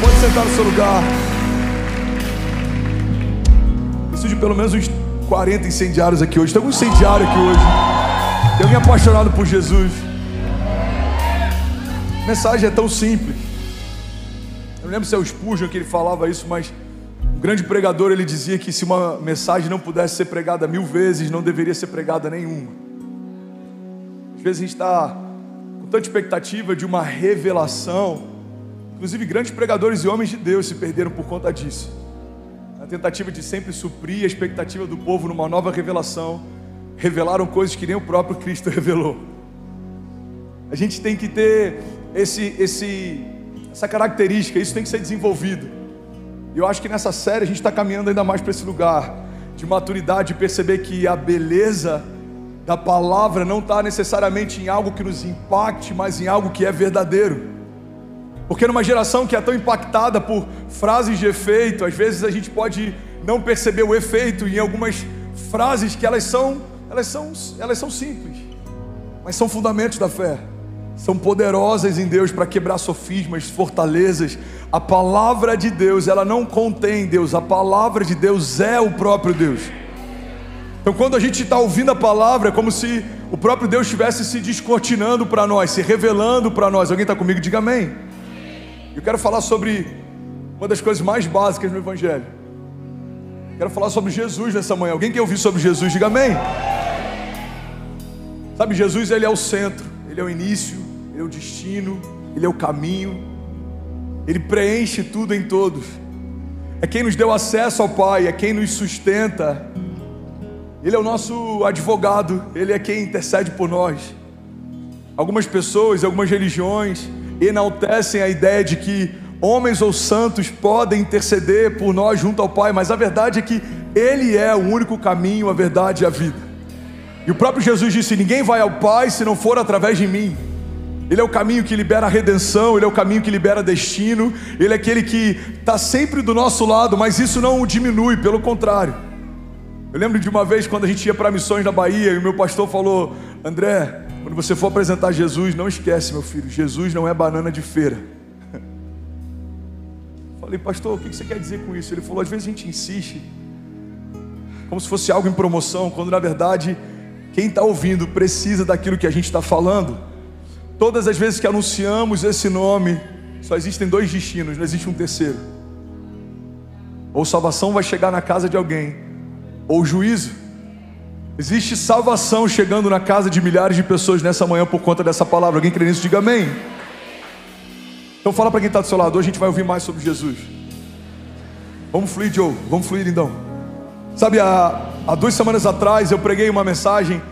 Pode sentar no seu lugar. Preciso de pelo menos uns 40 incendiários aqui hoje. Tem algum incendiário aqui hoje? Tem alguém apaixonado por Jesus? A mensagem é tão simples. Eu não lembro se é o Spurgeon que ele falava isso, mas um grande pregador ele dizia que se uma mensagem não pudesse ser pregada mil vezes, não deveria ser pregada nenhuma. Às vezes a gente está com tanta expectativa de uma revelação, inclusive grandes pregadores e homens de Deus se perderam por conta disso. Na tentativa de sempre suprir a expectativa do povo numa nova revelação, revelaram coisas que nem o próprio Cristo revelou. A gente tem que ter esse, esse, essa característica, isso tem que ser desenvolvido. E eu acho que nessa série a gente está caminhando ainda mais para esse lugar de maturidade, de perceber que a beleza da palavra não está necessariamente em algo que nos impacte, mas em algo que é verdadeiro. Porque numa geração que é tão impactada por frases de efeito, às vezes a gente pode não perceber o efeito em algumas frases que elas são, elas são, elas são simples, mas são fundamentos da fé são poderosas em Deus para quebrar sofismas, fortalezas. A palavra de Deus, ela não contém Deus, a palavra de Deus é o próprio Deus. Então, quando a gente está ouvindo a palavra, é como se o próprio Deus estivesse se descortinando para nós, se revelando para nós. Alguém está comigo? Diga amém. Eu quero falar sobre uma das coisas mais básicas no Evangelho. Quero falar sobre Jesus nessa manhã. Alguém quer ouvir sobre Jesus? Diga amém. Sabe, Jesus, ele é o centro, ele é o início, ele é o destino, Ele é o caminho, Ele preenche tudo em todos. É quem nos deu acesso ao Pai, é quem nos sustenta. Ele é o nosso advogado, Ele é quem intercede por nós. Algumas pessoas, algumas religiões enaltecem a ideia de que homens ou santos podem interceder por nós junto ao Pai, mas a verdade é que Ele é o único caminho, a verdade e a vida. E o próprio Jesus disse: Ninguém vai ao Pai se não for através de mim. Ele é o caminho que libera a redenção, Ele é o caminho que libera destino, Ele é aquele que está sempre do nosso lado, mas isso não o diminui, pelo contrário. Eu lembro de uma vez quando a gente ia para missões na Bahia e o meu pastor falou: André, quando você for apresentar Jesus, não esquece, meu filho, Jesus não é banana de feira. Falei, pastor, o que você quer dizer com isso? Ele falou: às vezes a gente insiste, como se fosse algo em promoção, quando na verdade quem está ouvindo precisa daquilo que a gente está falando. Todas as vezes que anunciamos esse nome, só existem dois destinos, não existe um terceiro. Ou salvação vai chegar na casa de alguém, ou juízo. Existe salvação chegando na casa de milhares de pessoas nessa manhã por conta dessa palavra. Alguém crê nisso? Diga amém. Então fala para quem está do seu lado, a gente vai ouvir mais sobre Jesus. Vamos fluir, Joe, vamos fluir então. Sabe, há, há duas semanas atrás eu preguei uma mensagem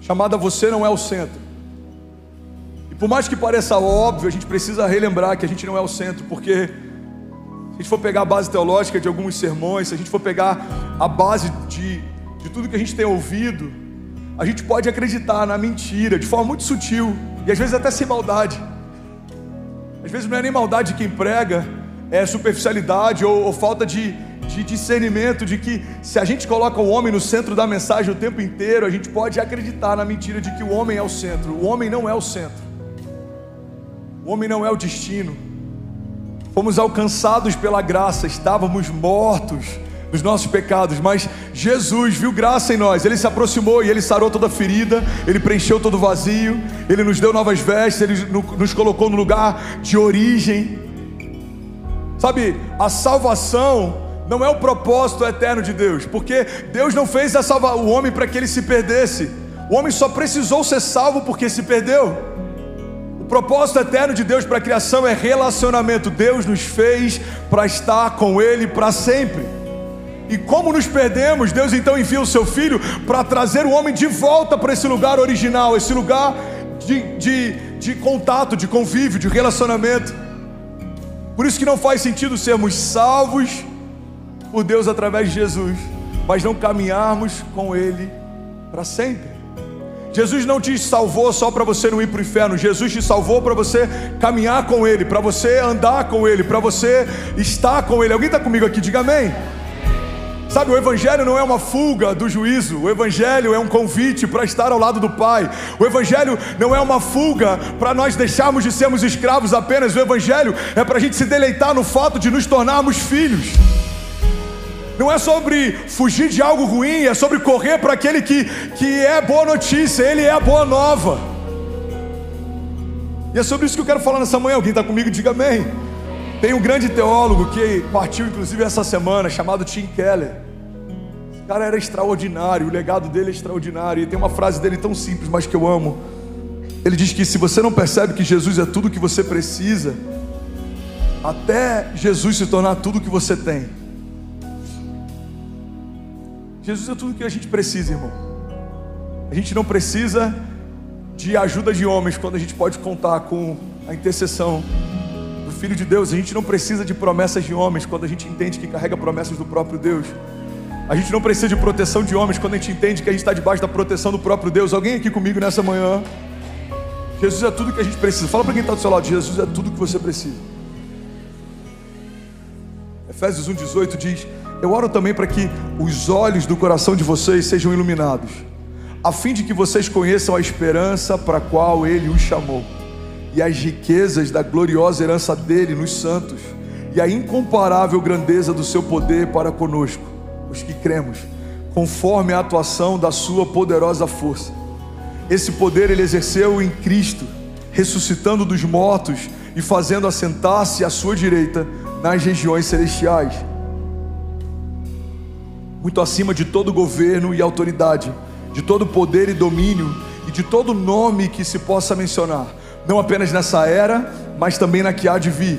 chamada Você Não É o Centro. Por mais que pareça óbvio, a gente precisa relembrar que a gente não é o centro, porque se a gente for pegar a base teológica de alguns sermões, se a gente for pegar a base de, de tudo que a gente tem ouvido, a gente pode acreditar na mentira de forma muito sutil e às vezes até sem maldade. Às vezes não é nem maldade de quem prega, é superficialidade ou, ou falta de, de discernimento de que se a gente coloca o homem no centro da mensagem o tempo inteiro, a gente pode acreditar na mentira de que o homem é o centro. O homem não é o centro. O homem não é o destino. Fomos alcançados pela graça, estávamos mortos nos nossos pecados, mas Jesus viu graça em nós, Ele se aproximou e Ele sarou toda ferida, Ele preencheu todo o vazio, Ele nos deu novas vestes, Ele nos colocou no lugar de origem. Sabe, a salvação não é o propósito eterno de Deus, porque Deus não fez o homem para que ele se perdesse, o homem só precisou ser salvo porque se perdeu. O propósito eterno de Deus para a criação é relacionamento. Deus nos fez para estar com Ele para sempre. E como nos perdemos, Deus então envia o seu Filho para trazer o homem de volta para esse lugar original, esse lugar de, de, de contato, de convívio, de relacionamento. Por isso que não faz sentido sermos salvos por Deus através de Jesus, mas não caminharmos com Ele para sempre. Jesus não te salvou só para você não ir para o inferno, Jesus te salvou para você caminhar com Ele, para você andar com Ele, para você estar com Ele. Alguém está comigo aqui? Diga amém. Sabe, o Evangelho não é uma fuga do juízo, o Evangelho é um convite para estar ao lado do Pai. O Evangelho não é uma fuga para nós deixarmos de sermos escravos apenas, o Evangelho é para a gente se deleitar no fato de nos tornarmos filhos. Não é sobre fugir de algo ruim, é sobre correr para aquele que, que é boa notícia, ele é a boa nova. E é sobre isso que eu quero falar nessa manhã. Alguém está comigo? Diga amém. Tem um grande teólogo que partiu, inclusive, essa semana, chamado Tim Keller. Esse cara era extraordinário, o legado dele é extraordinário. E tem uma frase dele tão simples, mas que eu amo. Ele diz que se você não percebe que Jesus é tudo que você precisa, até Jesus se tornar tudo que você tem. Jesus é tudo que a gente precisa, irmão. A gente não precisa de ajuda de homens quando a gente pode contar com a intercessão Filho de Deus, a gente não precisa de promessas de homens quando a gente entende que carrega promessas do próprio Deus. A gente não precisa de proteção de homens quando a gente entende que a gente está debaixo da proteção do próprio Deus. Alguém aqui comigo nessa manhã? Jesus é tudo que a gente precisa. Fala para quem está do seu lado: Jesus é tudo que você precisa. Efésios 1,18 diz: Eu oro também para que os olhos do coração de vocês sejam iluminados, a fim de que vocês conheçam a esperança para a qual Ele os chamou e as riquezas da gloriosa herança dele nos santos, e a incomparável grandeza do seu poder para conosco, os que cremos, conforme a atuação da sua poderosa força. Esse poder ele exerceu em Cristo, ressuscitando dos mortos e fazendo assentar-se à sua direita nas regiões celestiais, muito acima de todo governo e autoridade, de todo poder e domínio e de todo nome que se possa mencionar não apenas nessa era, mas também na que há de vir.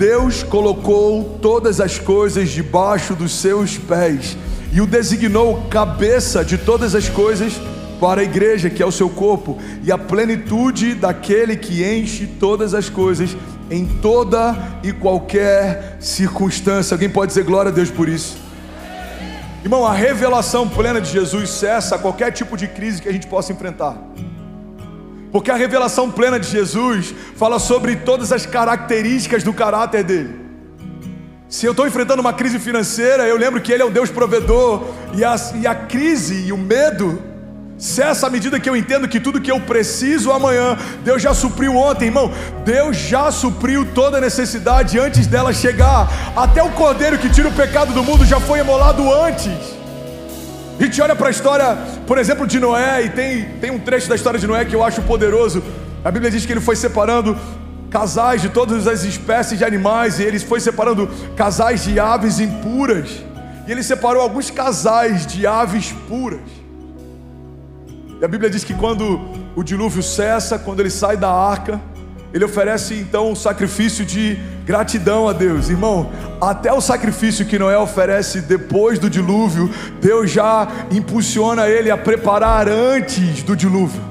Deus colocou todas as coisas debaixo dos seus pés e o designou cabeça de todas as coisas para a igreja, que é o seu corpo, e a plenitude daquele que enche todas as coisas em toda e qualquer circunstância. Alguém pode dizer glória a Deus por isso? Irmão, a revelação plena de Jesus cessa qualquer tipo de crise que a gente possa enfrentar. Porque a revelação plena de Jesus fala sobre todas as características do caráter dele. Se eu estou enfrentando uma crise financeira, eu lembro que Ele é o Deus provedor, e a, e a crise e o medo cessa à medida que eu entendo que tudo que eu preciso amanhã, Deus já supriu ontem, irmão. Deus já supriu toda a necessidade antes dela chegar. Até o cordeiro que tira o pecado do mundo já foi emolado antes. Gente olha para a história, por exemplo, de Noé, e tem, tem um trecho da história de Noé que eu acho poderoso. A Bíblia diz que ele foi separando casais de todas as espécies de animais, e ele foi separando casais de aves impuras, e ele separou alguns casais de aves puras. E a Bíblia diz que quando o dilúvio cessa, quando ele sai da arca, ele oferece então um sacrifício de gratidão a Deus. Irmão, até o sacrifício que Noé oferece depois do dilúvio, Deus já impulsiona ele a preparar antes do dilúvio.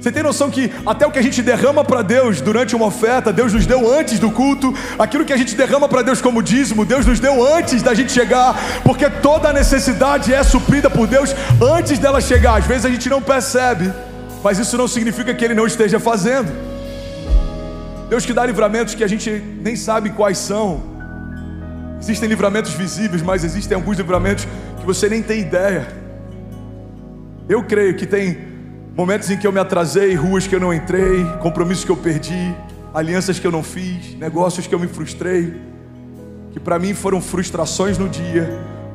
Você tem noção que até o que a gente derrama para Deus durante uma oferta, Deus nos deu antes do culto, aquilo que a gente derrama para Deus como dízimo, Deus nos deu antes da gente chegar, porque toda necessidade é suprida por Deus antes dela chegar. Às vezes a gente não percebe mas isso não significa que Ele não esteja fazendo. Deus que dá livramentos que a gente nem sabe quais são. Existem livramentos visíveis, mas existem alguns livramentos que você nem tem ideia. Eu creio que tem momentos em que eu me atrasei, ruas que eu não entrei, compromissos que eu perdi, alianças que eu não fiz, negócios que eu me frustrei, que para mim foram frustrações no dia,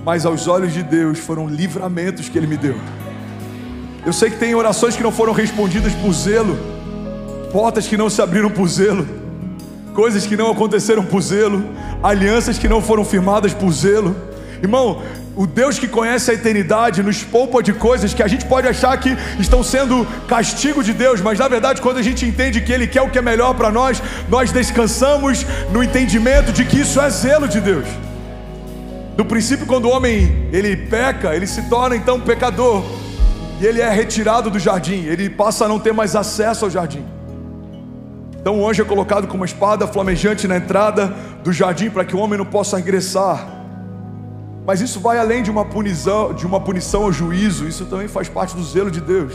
mas aos olhos de Deus foram livramentos que Ele me deu. Eu sei que tem orações que não foram respondidas por zelo, portas que não se abriram por zelo, coisas que não aconteceram por zelo, alianças que não foram firmadas por zelo. Irmão, o Deus que conhece a eternidade nos poupa de coisas que a gente pode achar que estão sendo castigo de Deus, mas na verdade, quando a gente entende que Ele quer o que é melhor para nós, nós descansamos no entendimento de que isso é zelo de Deus. No princípio, quando o homem ele peca, ele se torna então pecador ele é retirado do jardim, ele passa a não ter mais acesso ao jardim. Então o anjo é colocado com uma espada flamejante na entrada do jardim para que o homem não possa ingressar. Mas isso vai além de uma punição, de uma punição ao juízo, isso também faz parte do zelo de Deus.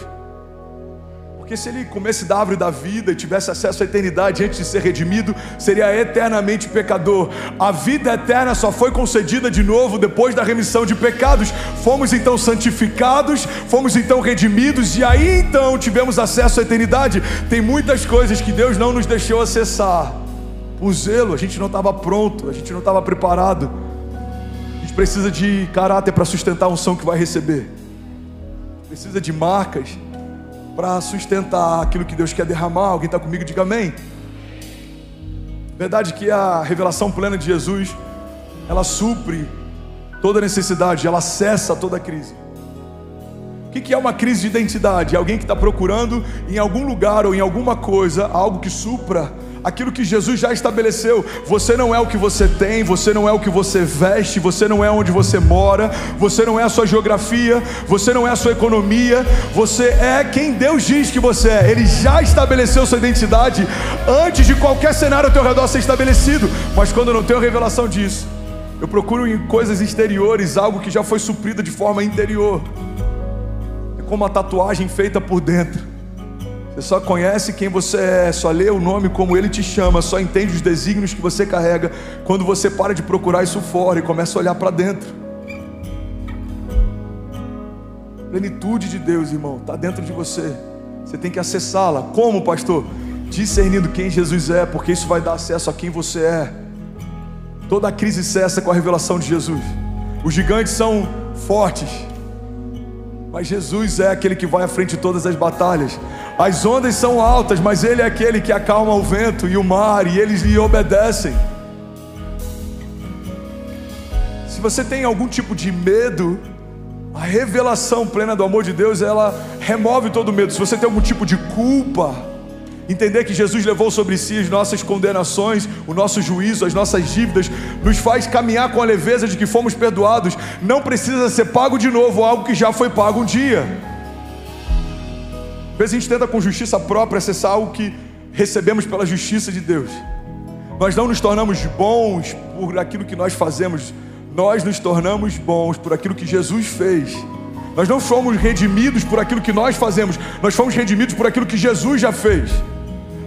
Porque se ele comesse da árvore da vida e tivesse acesso à eternidade antes de ser redimido, seria eternamente pecador. A vida eterna só foi concedida de novo depois da remissão de pecados. Fomos então santificados, fomos então redimidos e aí então tivemos acesso à eternidade. Tem muitas coisas que Deus não nos deixou acessar. O zelo, a gente não estava pronto, a gente não estava preparado. A gente precisa de caráter para sustentar a unção que vai receber. Precisa de marcas para sustentar aquilo que Deus quer derramar. Alguém está comigo? Diga amém. Verdade que a revelação plena de Jesus, ela supre toda necessidade, ela cessa toda crise. O que é uma crise de identidade? É alguém que está procurando em algum lugar ou em alguma coisa algo que supra aquilo que Jesus já estabeleceu. Você não é o que você tem, você não é o que você veste, você não é onde você mora, você não é a sua geografia, você não é a sua economia, você é quem Deus diz que você é. Ele já estabeleceu sua identidade antes de qualquer cenário ao teu redor ser estabelecido. Mas quando eu não tenho revelação disso, eu procuro em coisas exteriores algo que já foi suprido de forma interior. É como uma tatuagem feita por dentro. Você só conhece quem você é, só lê o nome como ele te chama, só entende os desígnios que você carrega quando você para de procurar isso fora e começa a olhar para dentro. Plenitude de Deus, irmão, está dentro de você. Você tem que acessá-la. Como, pastor? Discernindo quem Jesus é, porque isso vai dar acesso a quem você é. Toda crise cessa com a revelação de Jesus. Os gigantes são fortes, mas Jesus é aquele que vai à frente de todas as batalhas. As ondas são altas, mas Ele é aquele que acalma o vento e o mar, e eles lhe obedecem. Se você tem algum tipo de medo, a revelação plena do amor de Deus, ela remove todo medo. Se você tem algum tipo de culpa, entender que Jesus levou sobre si as nossas condenações, o nosso juízo, as nossas dívidas, nos faz caminhar com a leveza de que fomos perdoados. Não precisa ser pago de novo algo que já foi pago um dia. Às vezes a gente tenta com justiça própria acessar algo que recebemos pela justiça de Deus. Nós não nos tornamos bons por aquilo que nós fazemos, nós nos tornamos bons por aquilo que Jesus fez. Nós não fomos redimidos por aquilo que nós fazemos, nós fomos redimidos por aquilo que Jesus já fez.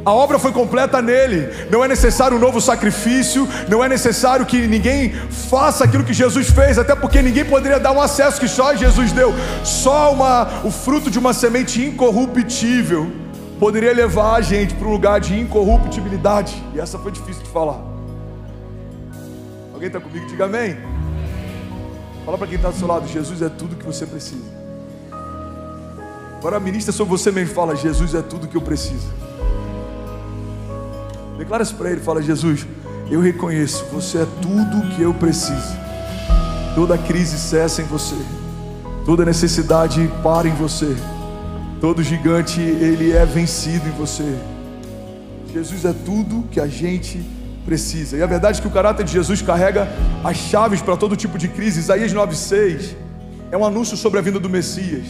A obra foi completa nele. Não é necessário um novo sacrifício, não é necessário que ninguém faça aquilo que Jesus fez, até porque ninguém poderia dar um acesso que só Jesus deu. Só uma, o fruto de uma semente incorruptível poderia levar a gente para um lugar de incorruptibilidade. E essa foi difícil de falar. Alguém está comigo? Diga amém. Fala para quem está do seu lado: Jesus é tudo que você precisa. Agora ministra sobre você mesmo fala: Jesus é tudo que eu preciso. Declara isso para ele, fala: Jesus, eu reconheço, você é tudo o que eu preciso. Toda crise cessa em você, toda necessidade para em você, todo gigante ele é vencido em você. Jesus é tudo que a gente precisa. E a verdade é que o caráter de Jesus carrega as chaves para todo tipo de crise. Isaías 9,6 é um anúncio sobre a vinda do Messias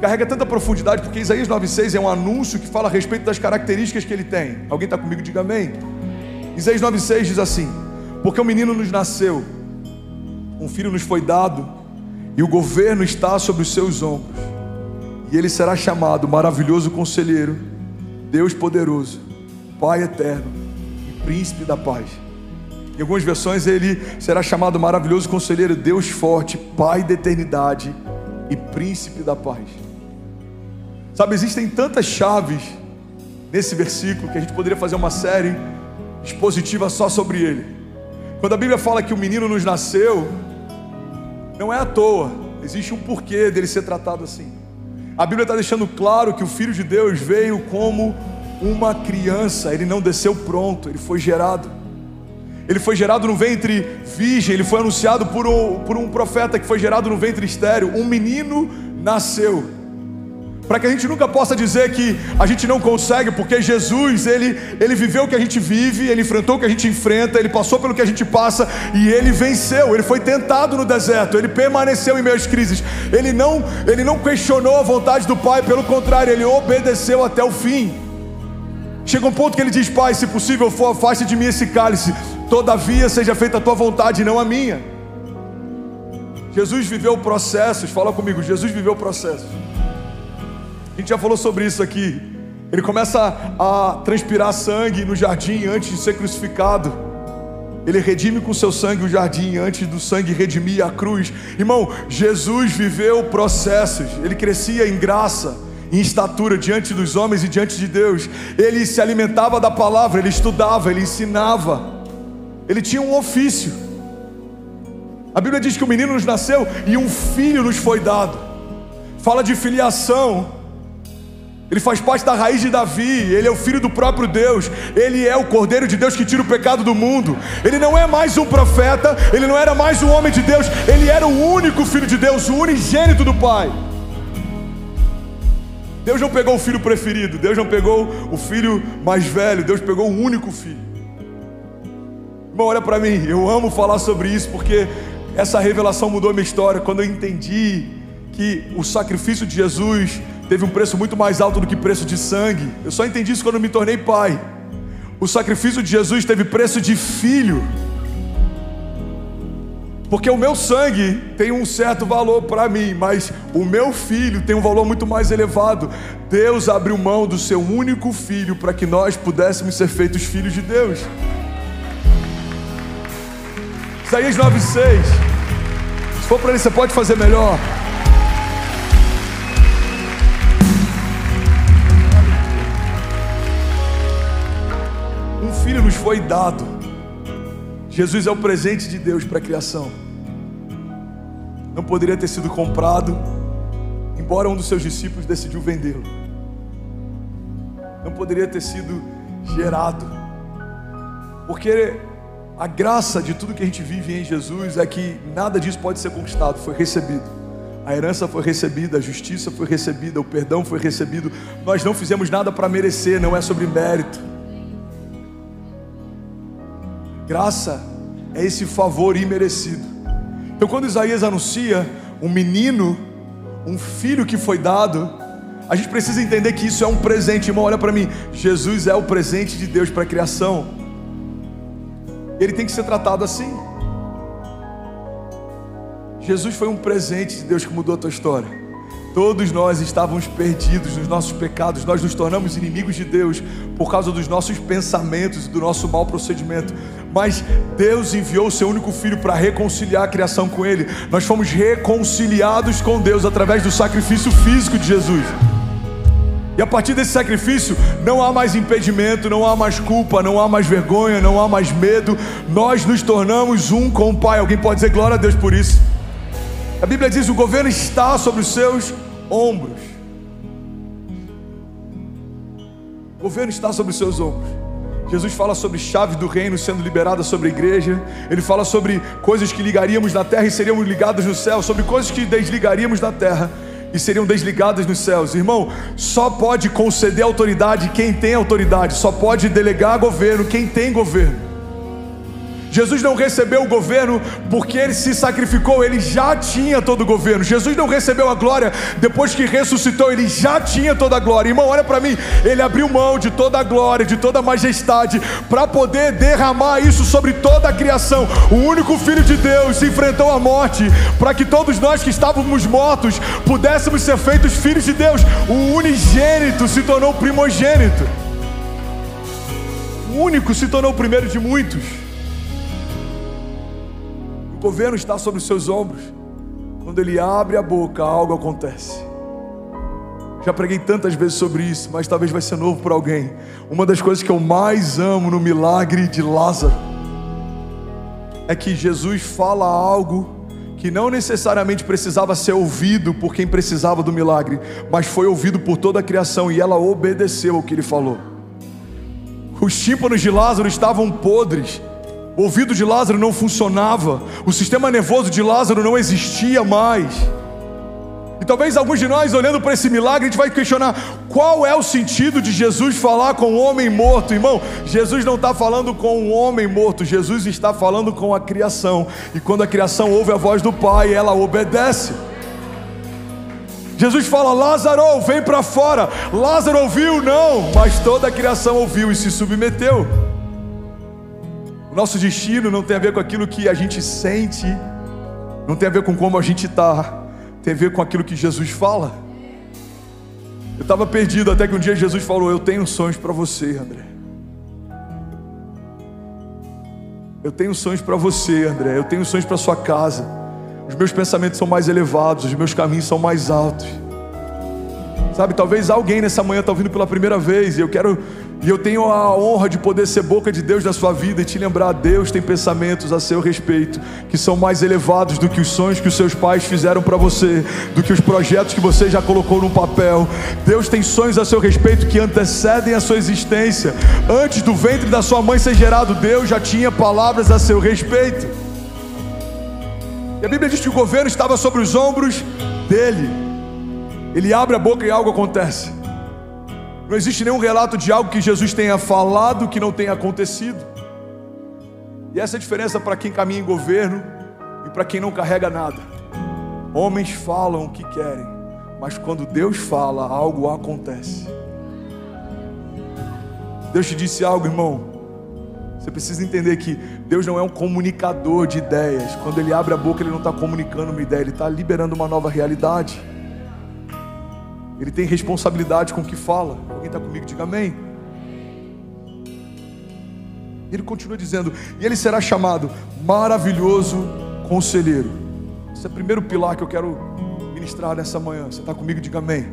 carrega tanta profundidade, porque Isaías 9,6 é um anúncio que fala a respeito das características que ele tem. Alguém está comigo? Diga amém. Isaías 9,6 diz assim: Porque um menino nos nasceu, um filho nos foi dado, e o governo está sobre os seus ombros, e ele será chamado Maravilhoso Conselheiro, Deus Poderoso, Pai Eterno e Príncipe da Paz. Em algumas versões ele será chamado Maravilhoso Conselheiro, Deus Forte, Pai da Eternidade e Príncipe da Paz. Sabe, existem tantas chaves nesse versículo que a gente poderia fazer uma série expositiva só sobre ele. Quando a Bíblia fala que o menino nos nasceu, não é à toa, existe um porquê dele ser tratado assim. A Bíblia está deixando claro que o Filho de Deus veio como uma criança, ele não desceu pronto, ele foi gerado. Ele foi gerado no ventre virgem, ele foi anunciado por um, por um profeta que foi gerado no ventre estéreo. Um menino nasceu para que a gente nunca possa dizer que a gente não consegue, porque Jesus, ele, ele viveu o que a gente vive, ele enfrentou o que a gente enfrenta, ele passou pelo que a gente passa e ele venceu. Ele foi tentado no deserto, ele permaneceu em meio às crises. Ele não, ele não questionou a vontade do Pai, pelo contrário, ele obedeceu até o fim. Chega um ponto que ele diz: Pai, se possível for, afaste de mim esse cálice, todavia seja feita a tua vontade, não a minha. Jesus viveu processos, fala comigo, Jesus viveu processos A gente já falou sobre isso aqui. Ele começa a transpirar sangue no jardim antes de ser crucificado. Ele redime com seu sangue o jardim antes do sangue redimir a cruz. Irmão, Jesus viveu processos. Ele crescia em graça, em estatura diante dos homens e diante de Deus. Ele se alimentava da palavra, ele estudava, ele ensinava. Ele tinha um ofício. A Bíblia diz que o menino nos nasceu e um filho nos foi dado. Fala de filiação. Ele faz parte da raiz de Davi, ele é o filho do próprio Deus, ele é o Cordeiro de Deus que tira o pecado do mundo. Ele não é mais um profeta, ele não era mais um homem de Deus, ele era o único filho de Deus, o unigênito do Pai. Deus não pegou o filho preferido, Deus não pegou o filho mais velho, Deus pegou o único filho. Irmão, olha para mim, eu amo falar sobre isso porque essa revelação mudou minha história. Quando eu entendi que o sacrifício de Jesus teve um preço muito mais alto do que preço de sangue. Eu só entendi isso quando me tornei pai. O sacrifício de Jesus teve preço de filho. Porque o meu sangue tem um certo valor para mim, mas o meu filho tem um valor muito mais elevado. Deus abriu mão do seu único filho para que nós pudéssemos ser feitos filhos de Deus. Isaías 9,6. Se for para ele, você pode fazer melhor. Filho nos foi dado. Jesus é o presente de Deus para a criação. Não poderia ter sido comprado, embora um dos seus discípulos decidiu vendê-lo. Não poderia ter sido gerado, porque a graça de tudo que a gente vive em Jesus é que nada disso pode ser conquistado, foi recebido. A herança foi recebida, a justiça foi recebida, o perdão foi recebido. Nós não fizemos nada para merecer, não é sobre mérito. Graça é esse favor imerecido. Então, quando Isaías anuncia um menino, um filho que foi dado, a gente precisa entender que isso é um presente, irmão. Olha para mim, Jesus é o presente de Deus para a criação. Ele tem que ser tratado assim. Jesus foi um presente de Deus que mudou a tua história. Todos nós estávamos perdidos nos nossos pecados, nós nos tornamos inimigos de Deus por causa dos nossos pensamentos e do nosso mau procedimento. Mas Deus enviou o seu único filho para reconciliar a criação com Ele. Nós fomos reconciliados com Deus através do sacrifício físico de Jesus. E a partir desse sacrifício, não há mais impedimento, não há mais culpa, não há mais vergonha, não há mais medo. Nós nos tornamos um com o Pai. Alguém pode dizer glória a Deus por isso? A Bíblia diz: o governo está sobre os seus ombros. O governo está sobre os seus ombros. Jesus fala sobre chave do reino sendo liberada sobre a igreja. Ele fala sobre coisas que ligaríamos na terra e seriam ligadas no céu, sobre coisas que desligaríamos na terra e seriam desligadas nos céus. Irmão, só pode conceder autoridade quem tem autoridade, só pode delegar governo quem tem governo. Jesus não recebeu o governo porque ele se sacrificou, ele já tinha todo o governo. Jesus não recebeu a glória depois que ressuscitou, ele já tinha toda a glória. Irmão, olha para mim, ele abriu mão de toda a glória, de toda a majestade, para poder derramar isso sobre toda a criação. O único Filho de Deus enfrentou a morte para que todos nós que estávamos mortos pudéssemos ser feitos filhos de Deus. O unigênito se tornou primogênito. O único se tornou o primeiro de muitos. O governo está sobre os seus ombros. Quando ele abre a boca, algo acontece. Já preguei tantas vezes sobre isso, mas talvez vai ser novo para alguém. Uma das coisas que eu mais amo no milagre de Lázaro é que Jesus fala algo que não necessariamente precisava ser ouvido por quem precisava do milagre, mas foi ouvido por toda a criação e ela obedeceu ao que ele falou. Os tímpanos de Lázaro estavam podres, o ouvido de Lázaro não funcionava, o sistema nervoso de Lázaro não existia mais. E talvez alguns de nós, olhando para esse milagre, a gente vai questionar qual é o sentido de Jesus falar com um homem morto, irmão. Jesus não está falando com um homem morto, Jesus está falando com a criação. E quando a criação ouve a voz do Pai, ela obedece. Jesus fala: Lázaro, vem para fora. Lázaro ouviu, não, mas toda a criação ouviu e se submeteu. O nosso destino não tem a ver com aquilo que a gente sente, não tem a ver com como a gente está, tem a ver com aquilo que Jesus fala. Eu estava perdido até que um dia Jesus falou: Eu tenho sonhos para você, André. Eu tenho sonhos para você, André. Eu tenho sonhos para sua casa. Os meus pensamentos são mais elevados, os meus caminhos são mais altos. Sabe, talvez alguém nessa manhã está ouvindo pela primeira vez e eu quero e eu tenho a honra de poder ser boca de Deus na sua vida e te lembrar: Deus tem pensamentos a seu respeito que são mais elevados do que os sonhos que os seus pais fizeram para você, do que os projetos que você já colocou no papel. Deus tem sonhos a seu respeito que antecedem a sua existência. Antes do ventre da sua mãe ser gerado, Deus já tinha palavras a seu respeito. E a Bíblia diz que o governo estava sobre os ombros dele. Ele abre a boca e algo acontece. Não existe nenhum relato de algo que Jesus tenha falado que não tenha acontecido. E essa é a diferença para quem caminha em governo e para quem não carrega nada. Homens falam o que querem, mas quando Deus fala, algo acontece. Deus te disse algo, irmão. Você precisa entender que Deus não é um comunicador de ideias. Quando Ele abre a boca, Ele não está comunicando uma ideia, Ele está liberando uma nova realidade. Ele tem responsabilidade com o que fala. Alguém está comigo? Diga amém. Ele continua dizendo: E ele será chamado maravilhoso conselheiro. Esse é o primeiro pilar que eu quero ministrar nessa manhã. Você está comigo? Diga amém.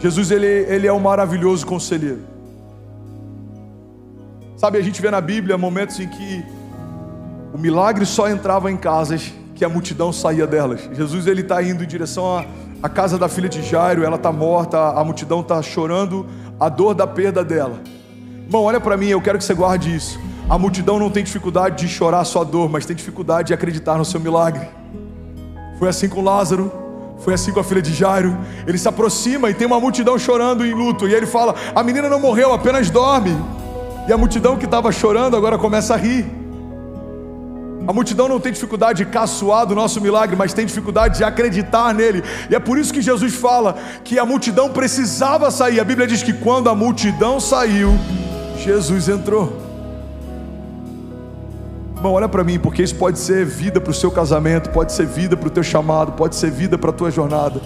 Jesus, ele, ele é um maravilhoso conselheiro. Sabe, a gente vê na Bíblia momentos em que o milagre só entrava em casas que a multidão saía delas. Jesus, ele está indo em direção a a casa da filha de Jairo, ela está morta, a multidão está chorando a dor da perda dela. Irmão, olha para mim, eu quero que você guarde isso. A multidão não tem dificuldade de chorar a sua dor, mas tem dificuldade de acreditar no seu milagre. Foi assim com Lázaro, foi assim com a filha de Jairo. Ele se aproxima e tem uma multidão chorando em luto. E ele fala: A menina não morreu, apenas dorme. E a multidão que estava chorando agora começa a rir. A multidão não tem dificuldade de caçoar do nosso milagre, mas tem dificuldade de acreditar nele. E é por isso que Jesus fala que a multidão precisava sair. A Bíblia diz que quando a multidão saiu, Jesus entrou. Irmão, olha para mim, porque isso pode ser vida para o seu casamento, pode ser vida para o teu chamado, pode ser vida para a tua jornada.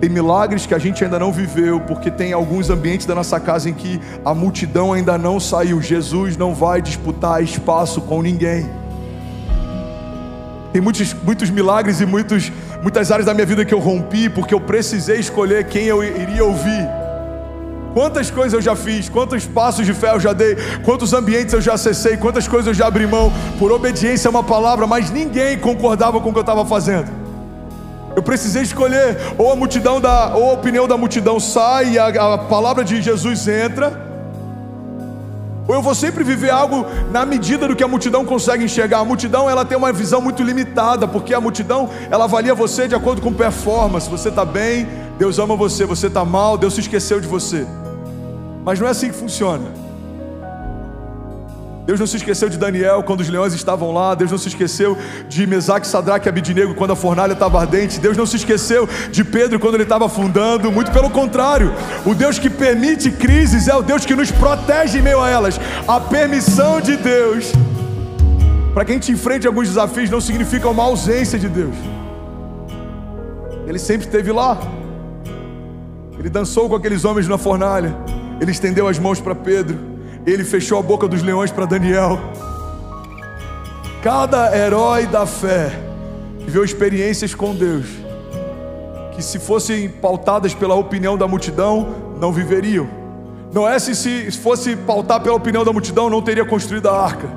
Tem milagres que a gente ainda não viveu, porque tem alguns ambientes da nossa casa em que a multidão ainda não saiu. Jesus não vai disputar espaço com ninguém. Tem muitos, muitos milagres e muitos, muitas áreas da minha vida que eu rompi porque eu precisei escolher quem eu iria ouvir. Quantas coisas eu já fiz, quantos passos de fé eu já dei, quantos ambientes eu já acessei, quantas coisas eu já abri mão por obediência a uma palavra, mas ninguém concordava com o que eu estava fazendo. Eu precisei escolher, ou a multidão da, ou a opinião da multidão sai e a, a palavra de Jesus entra, ou eu vou sempre viver algo na medida do que a multidão consegue enxergar. A multidão ela tem uma visão muito limitada, porque a multidão ela avalia você de acordo com performance. Você está bem, Deus ama você. Você está mal, Deus se esqueceu de você. Mas não é assim que funciona. Deus não se esqueceu de Daniel quando os leões estavam lá. Deus não se esqueceu de Mesaque, Sadraque e Abidinego quando a fornalha estava ardente. Deus não se esqueceu de Pedro quando ele estava afundando. Muito pelo contrário. O Deus que permite crises é o Deus que nos protege em meio a elas. A permissão de Deus para quem te enfrente alguns desafios não significa uma ausência de Deus. Ele sempre esteve lá. Ele dançou com aqueles homens na fornalha. Ele estendeu as mãos para Pedro. Ele fechou a boca dos leões para Daniel. Cada herói da fé viveu experiências com Deus que, se fossem pautadas pela opinião da multidão, não viveriam. Noé, se fosse pautar pela opinião da multidão, não teria construído a arca.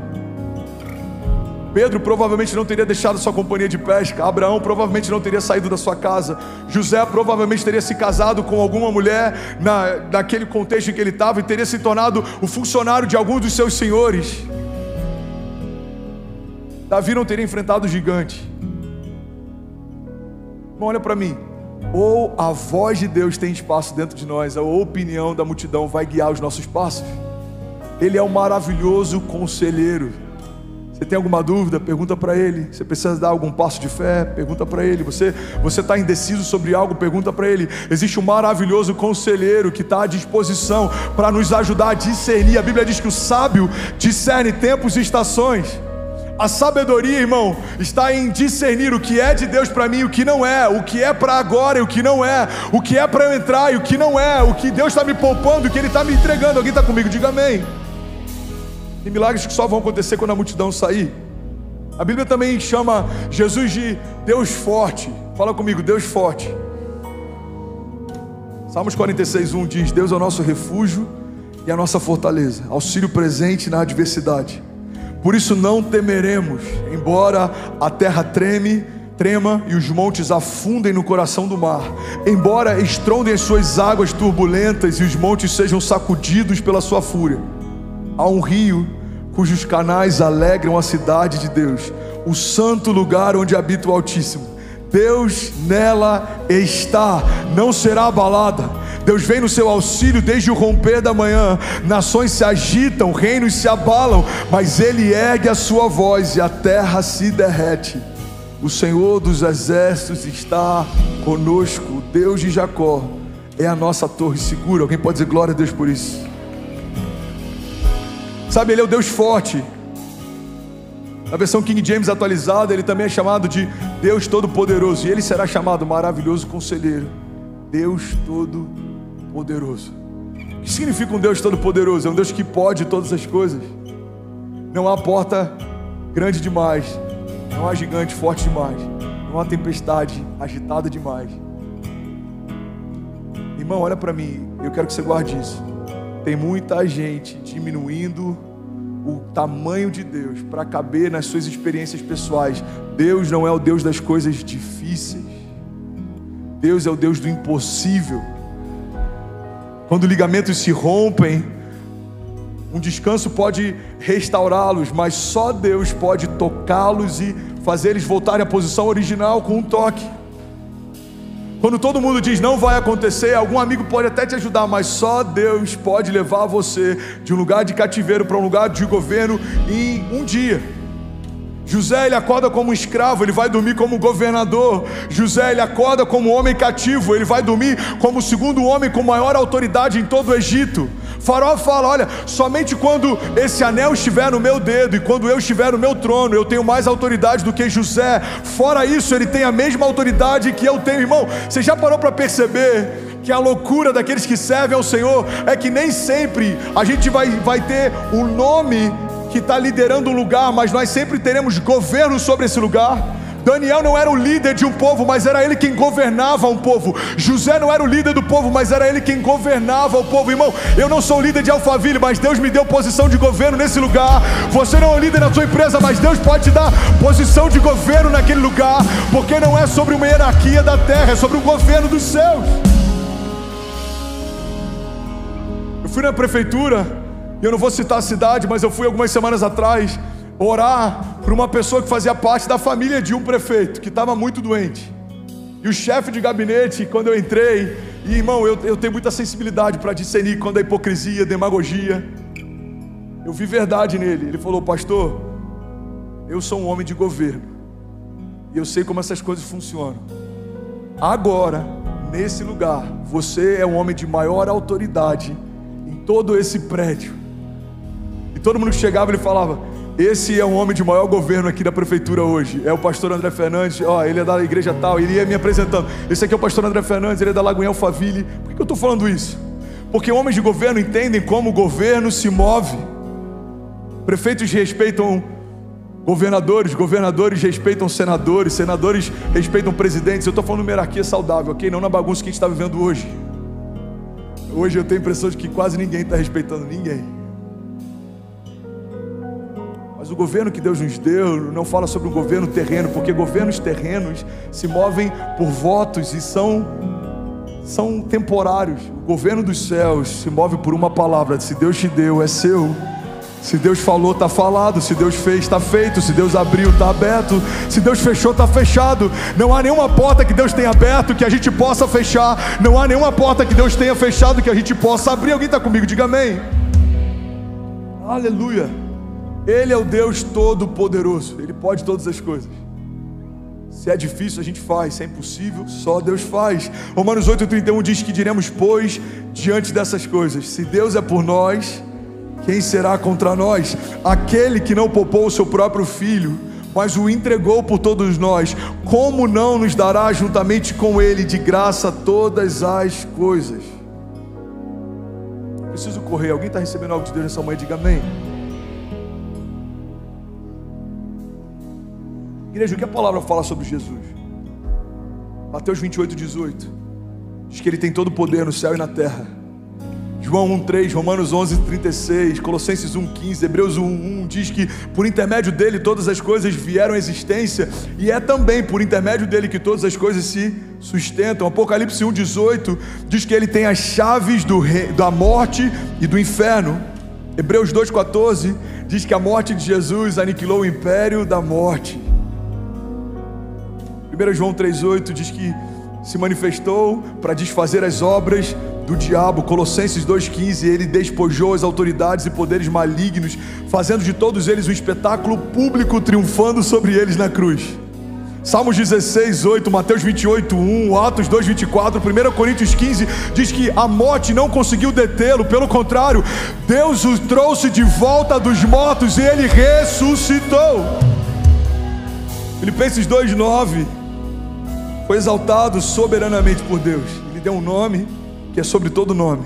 Pedro provavelmente não teria deixado sua companhia de pesca. Abraão provavelmente não teria saído da sua casa. José provavelmente teria se casado com alguma mulher na, naquele contexto em que ele estava e teria se tornado o funcionário de alguns dos seus senhores. Davi não teria enfrentado o gigante. Bom, olha para mim. Ou a voz de Deus tem espaço dentro de nós, ou a opinião da multidão vai guiar os nossos passos. Ele é um maravilhoso conselheiro. Você tem alguma dúvida? Pergunta para ele. Você precisa dar algum passo de fé? Pergunta para ele. Você você está indeciso sobre algo? Pergunta para ele. Existe um maravilhoso conselheiro que está à disposição para nos ajudar a discernir. A Bíblia diz que o sábio discerne tempos e estações. A sabedoria, irmão, está em discernir o que é de Deus para mim e o que não é, o que é para agora e o que não é, o que é para eu entrar e o que não é, o que Deus está me poupando e o que Ele está me entregando. Alguém está comigo? Diga amém. Tem milagres que só vão acontecer quando a multidão sair. A Bíblia também chama Jesus de Deus forte. Fala comigo, Deus forte. Salmos 46, 1 diz: Deus é o nosso refúgio e a nossa fortaleza, auxílio presente na adversidade. Por isso não temeremos, embora a terra treme, trema e os montes afundem no coração do mar, embora estrondem as suas águas turbulentas e os montes sejam sacudidos pela sua fúria. Há um rio cujos canais alegram a cidade de Deus, o santo lugar onde habita o Altíssimo. Deus nela está, não será abalada. Deus vem no seu auxílio desde o romper da manhã. Nações se agitam, reinos se abalam, mas Ele ergue a sua voz e a terra se derrete. O Senhor dos exércitos está conosco, Deus de Jacó é a nossa torre segura. Alguém pode dizer glória a Deus por isso? Sabe, Ele é o Deus forte. Na versão King James atualizada, ele também é chamado de Deus Todo-Poderoso. E ele será chamado Maravilhoso Conselheiro. Deus Todo-Poderoso. O que significa um Deus Todo-Poderoso? É um Deus que pode todas as coisas. Não há porta grande demais. Não há gigante forte demais. Não há tempestade agitada demais. Irmão, olha para mim. Eu quero que você guarde isso. Tem muita gente diminuindo o tamanho de Deus para caber nas suas experiências pessoais. Deus não é o Deus das coisas difíceis. Deus é o Deus do impossível. Quando ligamentos se rompem, um descanso pode restaurá-los, mas só Deus pode tocá-los e fazer eles voltarem à posição original com um toque. Quando todo mundo diz não vai acontecer, algum amigo pode até te ajudar, mas só Deus pode levar você de um lugar de cativeiro para um lugar de governo em um dia. José ele acorda como escravo, ele vai dormir como governador. José ele acorda como homem cativo, ele vai dormir como o segundo homem com maior autoridade em todo o Egito. Faraó fala: Olha, somente quando esse anel estiver no meu dedo e quando eu estiver no meu trono, eu tenho mais autoridade do que José. Fora isso, ele tem a mesma autoridade que eu tenho, irmão. Você já parou para perceber que a loucura daqueles que servem ao Senhor é que nem sempre a gente vai, vai ter o nome que está liderando um lugar, mas nós sempre teremos governo sobre esse lugar. Daniel não era o líder de um povo, mas era ele quem governava um povo. José não era o líder do povo, mas era ele quem governava o povo. Irmão, eu não sou líder de Alphaville, mas Deus me deu posição de governo nesse lugar. Você não é o líder da sua empresa, mas Deus pode te dar posição de governo naquele lugar, porque não é sobre uma hierarquia da terra, é sobre um governo dos céus. Eu fui na prefeitura eu não vou citar a cidade, mas eu fui algumas semanas atrás orar para uma pessoa que fazia parte da família de um prefeito, que estava muito doente. E o chefe de gabinete, quando eu entrei, e irmão, eu, eu tenho muita sensibilidade para discernir quando é hipocrisia, demagogia. Eu vi verdade nele. Ele falou, pastor, eu sou um homem de governo. E eu sei como essas coisas funcionam. Agora, nesse lugar, você é um homem de maior autoridade em todo esse prédio todo mundo que chegava ele falava: Esse é um homem de maior governo aqui da prefeitura hoje. É o pastor André Fernandes, ó, ele é da igreja tal, ele ia me apresentando. Esse aqui é o pastor André Fernandes, ele é da Lagoinha Alphaville. Por que eu estou falando isso? Porque homens de governo entendem como o governo se move. Prefeitos respeitam governadores, governadores respeitam senadores, senadores respeitam presidentes. Eu estou falando hierarquia saudável, ok? Não na bagunça que a gente está vivendo hoje. Hoje eu tenho a impressão de que quase ninguém está respeitando ninguém. O governo que Deus nos deu não fala sobre um governo terreno, porque governos terrenos se movem por votos e são são temporários. O governo dos céus se move por uma palavra: se Deus te deu, é seu. Se Deus falou, está falado. Se Deus fez, está feito. Se Deus abriu, está aberto. Se Deus fechou, está fechado. Não há nenhuma porta que Deus tenha aberto que a gente possa fechar. Não há nenhuma porta que Deus tenha fechado que a gente possa abrir. Alguém está comigo? Diga amém. Aleluia. Ele é o Deus Todo-Poderoso, Ele pode todas as coisas. Se é difícil, a gente faz, se é impossível, só Deus faz. Romanos 8,31 diz que diremos, pois, diante dessas coisas: se Deus é por nós, Quem será contra nós? Aquele que não poupou o seu próprio filho, mas o entregou por todos nós, como não nos dará juntamente com ele de graça todas as coisas? Preciso correr. Alguém está recebendo algo de Deus nessa manhã? Diga amém. Igreja, o que a palavra fala sobre Jesus? Mateus 28, 18. Diz que ele tem todo o poder no céu e na terra. João 1,3, Romanos 11, 36, Colossenses 1,15, Hebreus 1,1 diz que por intermédio dele todas as coisas vieram à existência e é também por intermédio dele que todas as coisas se sustentam. Apocalipse 1,18 diz que ele tem as chaves do rei, da morte e do inferno. Hebreus 2,14 diz que a morte de Jesus aniquilou o império da morte. 1 João 3,8 diz que se manifestou para desfazer as obras do diabo. Colossenses 2,15, ele despojou as autoridades e poderes malignos, fazendo de todos eles um espetáculo público, triunfando sobre eles na cruz. Salmos 16, 8, Mateus 28, 1, Atos 2, 24, 1 Coríntios 15 diz que a morte não conseguiu detê-lo, pelo contrário, Deus o trouxe de volta dos mortos e ele ressuscitou. Filipenses 2, 9 foi exaltado soberanamente por Deus. Ele deu um nome que é sobre todo nome,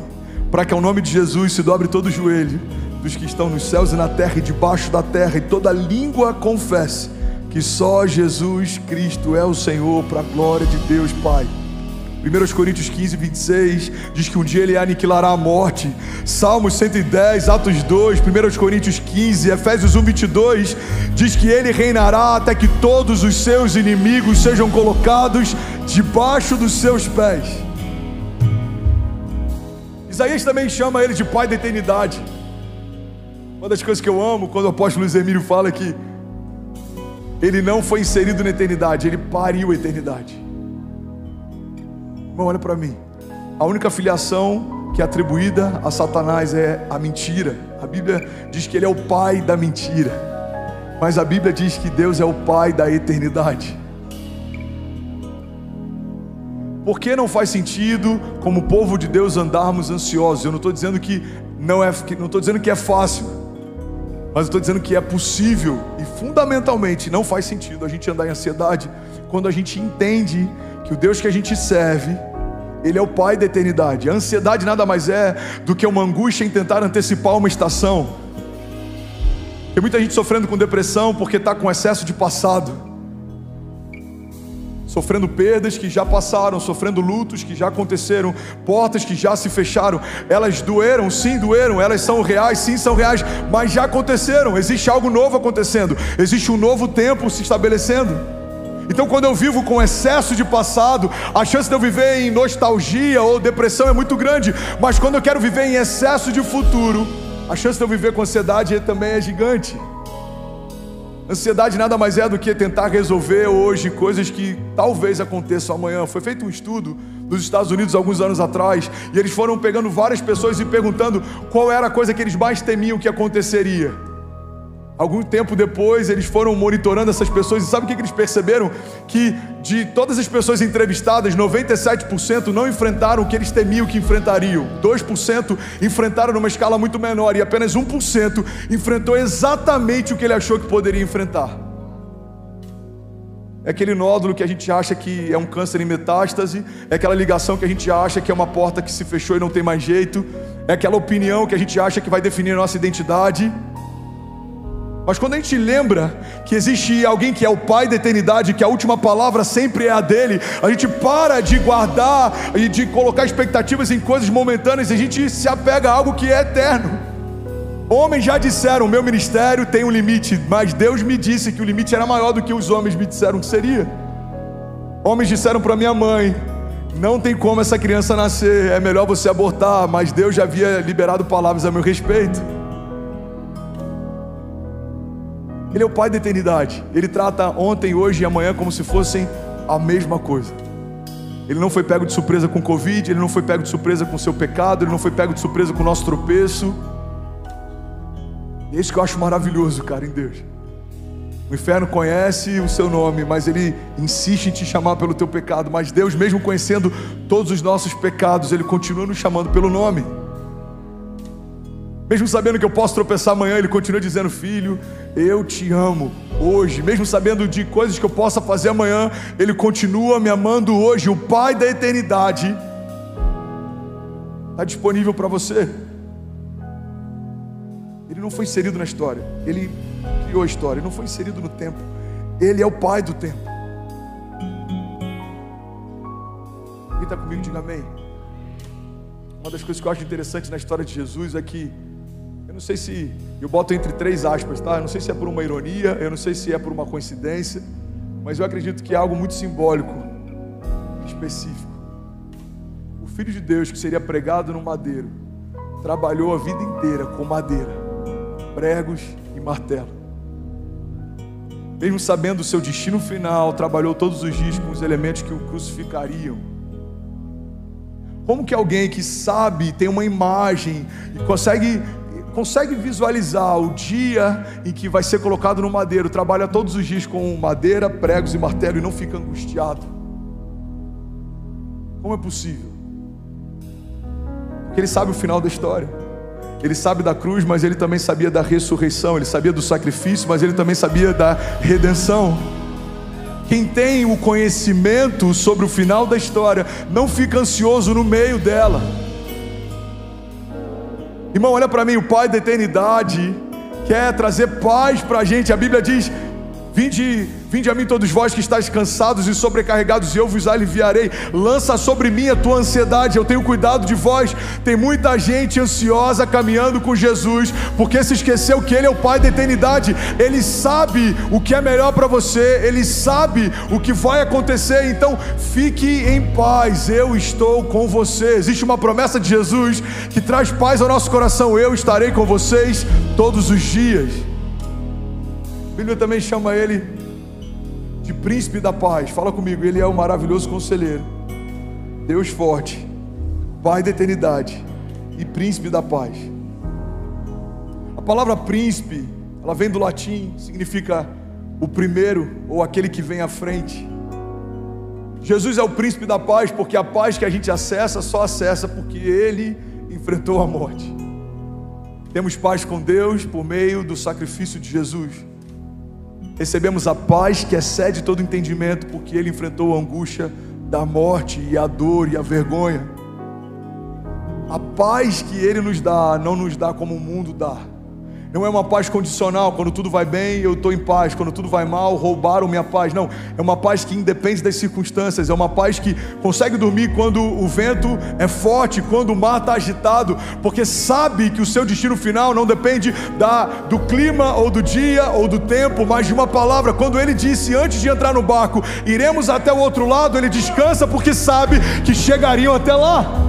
para que ao nome de Jesus se dobre todo o joelho dos que estão nos céus e na terra e debaixo da terra, e toda língua confesse que só Jesus Cristo é o Senhor, para a glória de Deus Pai. 1 Coríntios 15, 26 diz que um dia ele aniquilará a morte. Salmos 110, Atos 2, 1 Coríntios 15, Efésios 1, 22 diz que ele reinará até que todos os seus inimigos sejam colocados debaixo dos seus pés. Isaías também chama ele de Pai da eternidade. Uma das coisas que eu amo quando o apóstolo Luiz Emílio fala que ele não foi inserido na eternidade, ele pariu a eternidade. Irmão, olha para mim. A única filiação que é atribuída a Satanás é a mentira. A Bíblia diz que ele é o pai da mentira. Mas a Bíblia diz que Deus é o pai da eternidade. Por que não faz sentido, como povo de Deus, andarmos ansiosos? Eu não estou dizendo que não é, não estou dizendo que é fácil, mas estou dizendo que é possível e fundamentalmente não faz sentido a gente andar em ansiedade quando a gente entende que o Deus que a gente serve, Ele é o Pai da eternidade. A ansiedade nada mais é do que uma angústia em tentar antecipar uma estação. Tem muita gente sofrendo com depressão porque está com excesso de passado, sofrendo perdas que já passaram, sofrendo lutos que já aconteceram, portas que já se fecharam. Elas doeram, sim, doeram, elas são reais, sim, são reais, mas já aconteceram. Existe algo novo acontecendo, existe um novo tempo se estabelecendo. Então, quando eu vivo com excesso de passado, a chance de eu viver em nostalgia ou depressão é muito grande. Mas quando eu quero viver em excesso de futuro, a chance de eu viver com ansiedade também é gigante. Ansiedade nada mais é do que tentar resolver hoje coisas que talvez aconteçam amanhã. Foi feito um estudo nos Estados Unidos alguns anos atrás, e eles foram pegando várias pessoas e perguntando qual era a coisa que eles mais temiam que aconteceria. Algum tempo depois, eles foram monitorando essas pessoas e sabe o que eles perceberam? Que de todas as pessoas entrevistadas, 97% não enfrentaram o que eles temiam que enfrentariam. 2% enfrentaram numa escala muito menor e apenas 1% enfrentou exatamente o que ele achou que poderia enfrentar. É aquele nódulo que a gente acha que é um câncer em metástase, é aquela ligação que a gente acha que é uma porta que se fechou e não tem mais jeito, é aquela opinião que a gente acha que vai definir a nossa identidade. Mas quando a gente lembra que existe alguém que é o Pai da eternidade, que a última palavra sempre é a dele, a gente para de guardar e de colocar expectativas em coisas momentâneas e a gente se apega a algo que é eterno. Homens já disseram: meu ministério tem um limite, mas Deus me disse que o limite era maior do que os homens me disseram que seria. Homens disseram para minha mãe: não tem como essa criança nascer, é melhor você abortar, mas Deus já havia liberado palavras a meu respeito. Ele é o Pai da eternidade. Ele trata ontem, hoje e amanhã como se fossem a mesma coisa. Ele não foi pego de surpresa com Covid, ele não foi pego de surpresa com o seu pecado, ele não foi pego de surpresa com o nosso tropeço. E é isso que eu acho maravilhoso, cara, em Deus. O inferno conhece o seu nome, mas ele insiste em te chamar pelo teu pecado. Mas Deus, mesmo conhecendo todos os nossos pecados, ele continua nos chamando pelo nome. Mesmo sabendo que eu posso tropeçar amanhã, Ele continua dizendo: Filho, eu te amo hoje. Mesmo sabendo de coisas que eu possa fazer amanhã, Ele continua me amando hoje. O Pai da eternidade está disponível para você. Ele não foi inserido na história, Ele criou a história, Ele não foi inserido no tempo. Ele é o Pai do tempo. Quem está comigo, diga amém. Uma das coisas que eu acho interessante na história de Jesus é que, não sei se, eu boto entre três aspas, tá? Eu não sei se é por uma ironia, eu não sei se é por uma coincidência, mas eu acredito que é algo muito simbólico, específico. O Filho de Deus, que seria pregado no madeiro, trabalhou a vida inteira com madeira, pregos e martelo. Mesmo sabendo o seu destino final, trabalhou todos os dias com os elementos que o crucificariam como que alguém que sabe, tem uma imagem e consegue consegue visualizar o dia em que vai ser colocado no madeiro, trabalha todos os dias com madeira, pregos e martelo e não fica angustiado? Como é possível? Porque ele sabe o final da história. Ele sabe da cruz, mas ele também sabia da ressurreição, ele sabia do sacrifício, mas ele também sabia da redenção. Quem tem o conhecimento sobre o final da história não fica ansioso no meio dela. Irmão, olha para mim, o Pai da eternidade quer trazer paz para a gente. A Bíblia diz: Vinde Vinde a mim todos vós que estáis cansados e sobrecarregados, e eu vos aliviarei. Lança sobre mim a tua ansiedade, eu tenho cuidado de vós. Tem muita gente ansiosa caminhando com Jesus, porque se esqueceu que Ele é o Pai da eternidade. Ele sabe o que é melhor para você, Ele sabe o que vai acontecer. Então fique em paz, eu estou com você. Existe uma promessa de Jesus que traz paz ao nosso coração. Eu estarei com vocês todos os dias. Bíblia também chama Ele de príncipe da paz. Fala comigo, ele é o maravilhoso conselheiro, Deus forte, Pai da eternidade e príncipe da paz. A palavra príncipe, ela vem do latim, significa o primeiro ou aquele que vem à frente. Jesus é o príncipe da paz, porque a paz que a gente acessa só acessa porque ele enfrentou a morte. Temos paz com Deus por meio do sacrifício de Jesus recebemos a paz que excede todo entendimento, porque ele enfrentou a angústia da morte e a dor e a vergonha. A paz que ele nos dá não nos dá como o mundo dá. Não é uma paz condicional, quando tudo vai bem, eu estou em paz, quando tudo vai mal, roubaram minha paz. Não, é uma paz que independe das circunstâncias, é uma paz que consegue dormir quando o vento é forte, quando o mar está agitado, porque sabe que o seu destino final não depende da, do clima ou do dia ou do tempo, mas de uma palavra. Quando ele disse antes de entrar no barco, iremos até o outro lado, ele descansa porque sabe que chegariam até lá.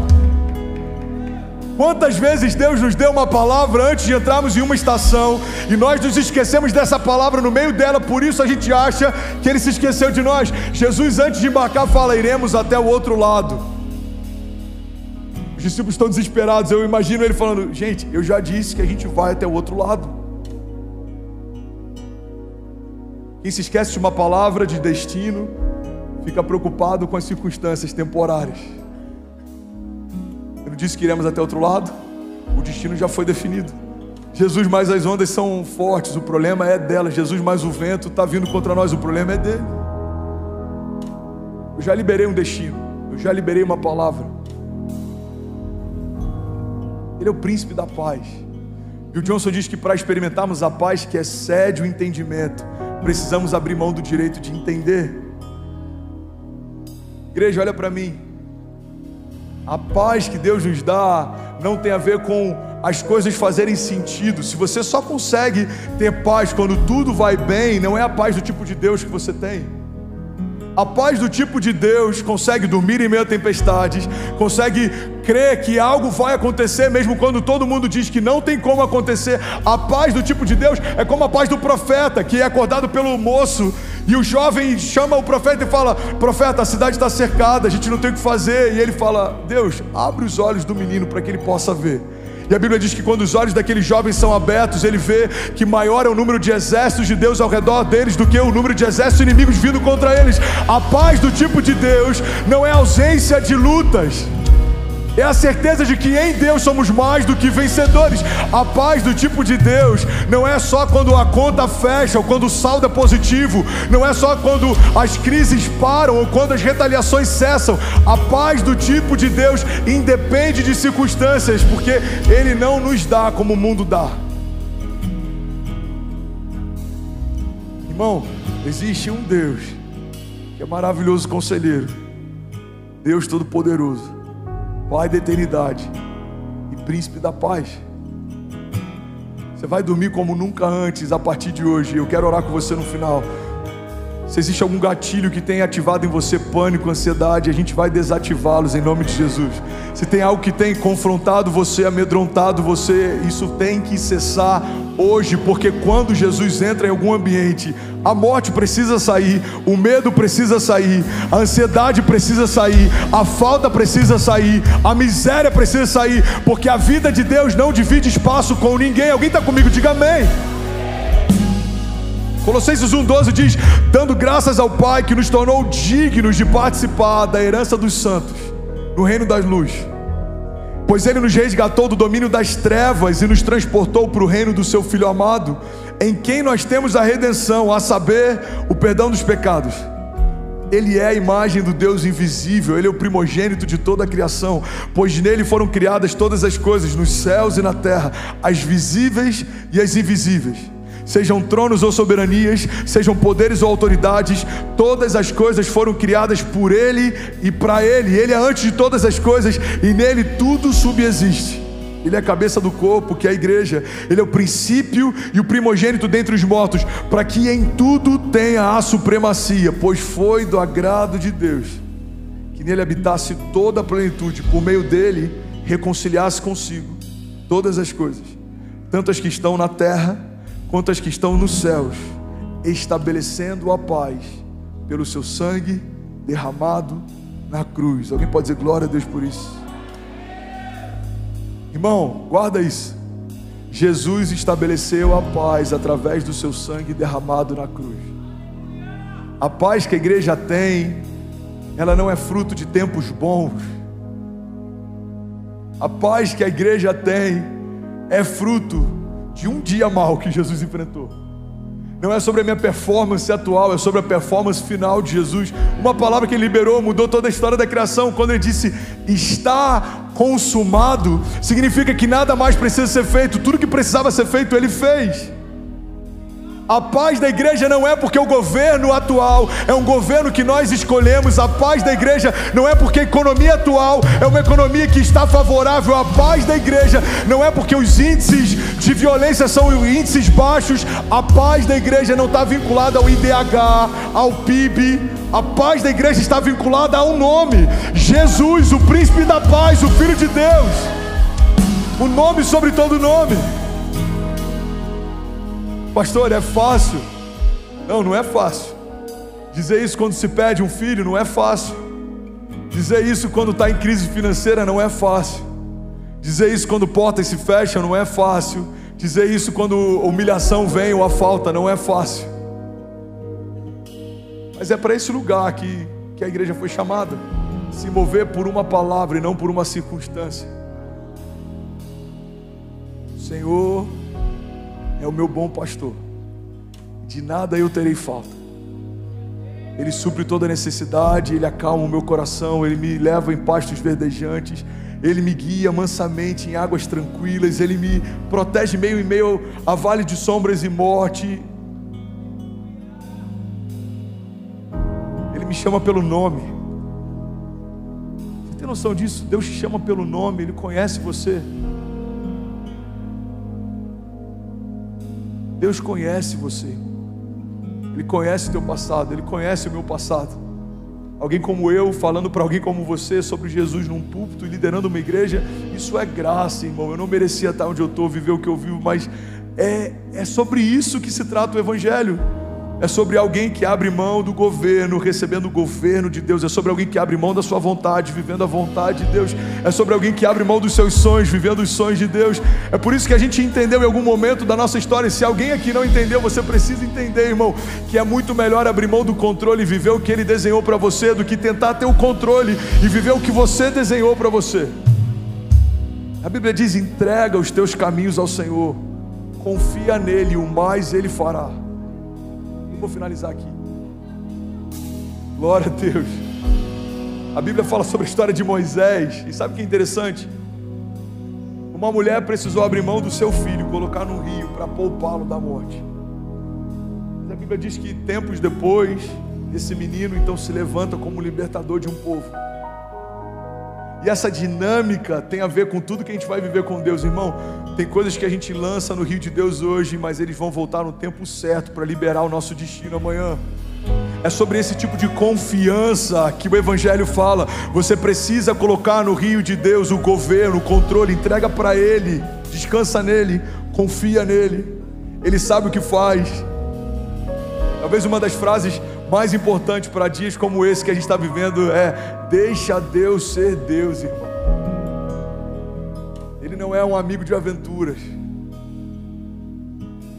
Quantas vezes Deus nos deu uma palavra antes de entrarmos em uma estação e nós nos esquecemos dessa palavra no meio dela, por isso a gente acha que ele se esqueceu de nós. Jesus, antes de embarcar, fala: iremos até o outro lado. Os discípulos estão desesperados. Eu imagino ele falando: gente, eu já disse que a gente vai até o outro lado. Quem se esquece de uma palavra de destino fica preocupado com as circunstâncias temporárias disse que iremos até outro lado, o destino já foi definido. Jesus mais as ondas são fortes, o problema é delas. Jesus mais o vento está vindo contra nós, o problema é dele. Eu já liberei um destino, eu já liberei uma palavra. Ele é o príncipe da paz. E o Johnson diz que para experimentarmos a paz que excede o entendimento, precisamos abrir mão do direito de entender. Igreja, olha para mim. A paz que Deus nos dá não tem a ver com as coisas fazerem sentido. Se você só consegue ter paz quando tudo vai bem, não é a paz do tipo de Deus que você tem. A paz do tipo de Deus consegue dormir em meio a tempestades, consegue crer que algo vai acontecer, mesmo quando todo mundo diz que não tem como acontecer. A paz do tipo de Deus é como a paz do profeta, que é acordado pelo moço e o jovem chama o profeta e fala: Profeta, a cidade está cercada, a gente não tem o que fazer. E ele fala: Deus, abre os olhos do menino para que ele possa ver. E a Bíblia diz que quando os olhos daqueles jovens são abertos, ele vê que maior é o número de exércitos de Deus ao redor deles do que o número de exércitos inimigos vindo contra eles. A paz do tipo de Deus não é ausência de lutas. É a certeza de que em Deus somos mais do que vencedores. A paz do tipo de Deus não é só quando a conta fecha ou quando o saldo é positivo, não é só quando as crises param ou quando as retaliações cessam. A paz do tipo de Deus independe de circunstâncias, porque Ele não nos dá como o mundo dá. Irmão, existe um Deus que é maravilhoso conselheiro, Deus Todo-Poderoso, Pai da eternidade e Príncipe da paz. Você vai dormir como nunca antes a partir de hoje. Eu quero orar com você no final. Se existe algum gatilho que tenha ativado em você pânico, ansiedade, a gente vai desativá-los em nome de Jesus. Se tem algo que tem confrontado você, amedrontado você, isso tem que cessar hoje, porque quando Jesus entra em algum ambiente, a morte precisa sair, o medo precisa sair, a ansiedade precisa sair, a falta precisa sair, a miséria precisa sair, porque a vida de Deus não divide espaço com ninguém. Alguém está comigo? Diga amém. Colossenses 1,12 diz: dando graças ao Pai que nos tornou dignos de participar da herança dos santos no reino das luzes. Pois Ele nos resgatou do domínio das trevas e nos transportou para o reino do Seu Filho amado, em quem nós temos a redenção, a saber, o perdão dos pecados. Ele é a imagem do Deus invisível, Ele é o primogênito de toda a criação, pois nele foram criadas todas as coisas, nos céus e na terra, as visíveis e as invisíveis sejam tronos ou soberanias, sejam poderes ou autoridades, todas as coisas foram criadas por Ele e para Ele. Ele é antes de todas as coisas e nele tudo subexiste. Ele é a cabeça do corpo, que é a igreja. Ele é o princípio e o primogênito dentre os mortos, para que em tudo tenha a supremacia, pois foi do agrado de Deus que nele habitasse toda a plenitude, por meio dele reconciliasse consigo todas as coisas, tanto as que estão na terra quanto as que estão nos céus, estabelecendo a paz pelo seu sangue derramado na cruz. Alguém pode dizer glória a Deus por isso? Irmão, guarda isso. Jesus estabeleceu a paz através do seu sangue derramado na cruz. A paz que a igreja tem, ela não é fruto de tempos bons. A paz que a igreja tem é fruto de um dia mal que Jesus enfrentou. Não é sobre a minha performance atual, é sobre a performance final de Jesus. Uma palavra que ele liberou mudou toda a história da criação. Quando ele disse está consumado, significa que nada mais precisa ser feito, tudo que precisava ser feito, ele fez. A paz da igreja não é porque o governo atual é um governo que nós escolhemos. A paz da igreja não é porque a economia atual é uma economia que está favorável. A paz da igreja não é porque os índices de violência são índices baixos. A paz da igreja não está vinculada ao IDH, ao PIB. A paz da igreja está vinculada a um nome: Jesus, o príncipe da paz, o Filho de Deus. O nome sobre todo nome. Pastor, é fácil. Não, não é fácil. Dizer isso quando se pede um filho não é fácil. Dizer isso quando está em crise financeira não é fácil. Dizer isso quando portas se fecham não é fácil. Dizer isso quando humilhação vem ou a falta não é fácil. Mas é para esse lugar que, que a igreja foi chamada se mover por uma palavra e não por uma circunstância. Senhor é o meu bom pastor, de nada eu terei falta. Ele supre toda necessidade, Ele acalma o meu coração, Ele me leva em pastos verdejantes, Ele me guia mansamente em águas tranquilas, Ele me protege meio em meio a vale de sombras e morte. Ele me chama pelo nome. Você tem noção disso? Deus te chama pelo nome, Ele conhece você. Deus conhece você. Ele conhece o teu passado, ele conhece o meu passado. Alguém como eu, falando para alguém como você sobre Jesus num púlpito e liderando uma igreja, isso é graça, irmão. Eu não merecia estar onde eu estou, viver o que eu vivo, mas é, é sobre isso que se trata o Evangelho é sobre alguém que abre mão do governo, recebendo o governo de Deus, é sobre alguém que abre mão da sua vontade, vivendo a vontade de Deus, é sobre alguém que abre mão dos seus sonhos, vivendo os sonhos de Deus. É por isso que a gente entendeu em algum momento da nossa história. Se alguém aqui não entendeu, você precisa entender, irmão, que é muito melhor abrir mão do controle e viver o que Ele desenhou para você do que tentar ter o controle e viver o que você desenhou para você. A Bíblia diz: entrega os teus caminhos ao Senhor, confia nele, o mais ele fará. Vou finalizar aqui. Glória a Deus. A Bíblia fala sobre a história de Moisés, e sabe o que é interessante? Uma mulher precisou abrir mão do seu filho, colocar no rio para poupá-lo da morte. Mas a Bíblia diz que tempos depois, esse menino então se levanta como libertador de um povo. E essa dinâmica tem a ver com tudo que a gente vai viver com Deus, irmão. Tem coisas que a gente lança no rio de Deus hoje, mas eles vão voltar no tempo certo para liberar o nosso destino amanhã. É sobre esse tipo de confiança que o Evangelho fala. Você precisa colocar no rio de Deus o governo, o controle, entrega para Ele, descansa nele, confia nele. Ele sabe o que faz. Talvez uma das frases mais importantes para dias como esse que a gente está vivendo é: Deixa Deus ser Deus, irmão. Ele não é um amigo de aventuras.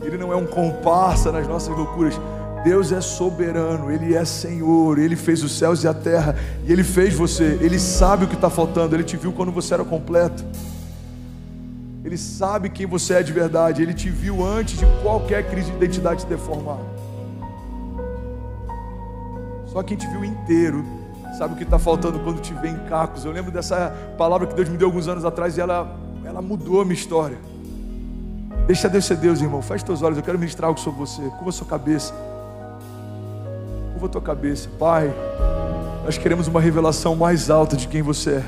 Ele não é um comparsa nas nossas loucuras. Deus é soberano, Ele é Senhor, Ele fez os céus e a terra, e Ele fez você, Ele sabe o que está faltando, Ele te viu quando você era completo, Ele sabe quem você é de verdade, Ele te viu antes de qualquer crise de identidade se deformar. Só quem te viu inteiro sabe o que está faltando quando te vê em cacos. Eu lembro dessa palavra que Deus me deu alguns anos atrás e ela, ela mudou a minha história. Deixa Deus ser Deus, irmão. Feche teus olhos, eu quero ministrar algo sobre você. Curva sua cabeça curva tua cabeça. Pai, nós queremos uma revelação mais alta de quem você é.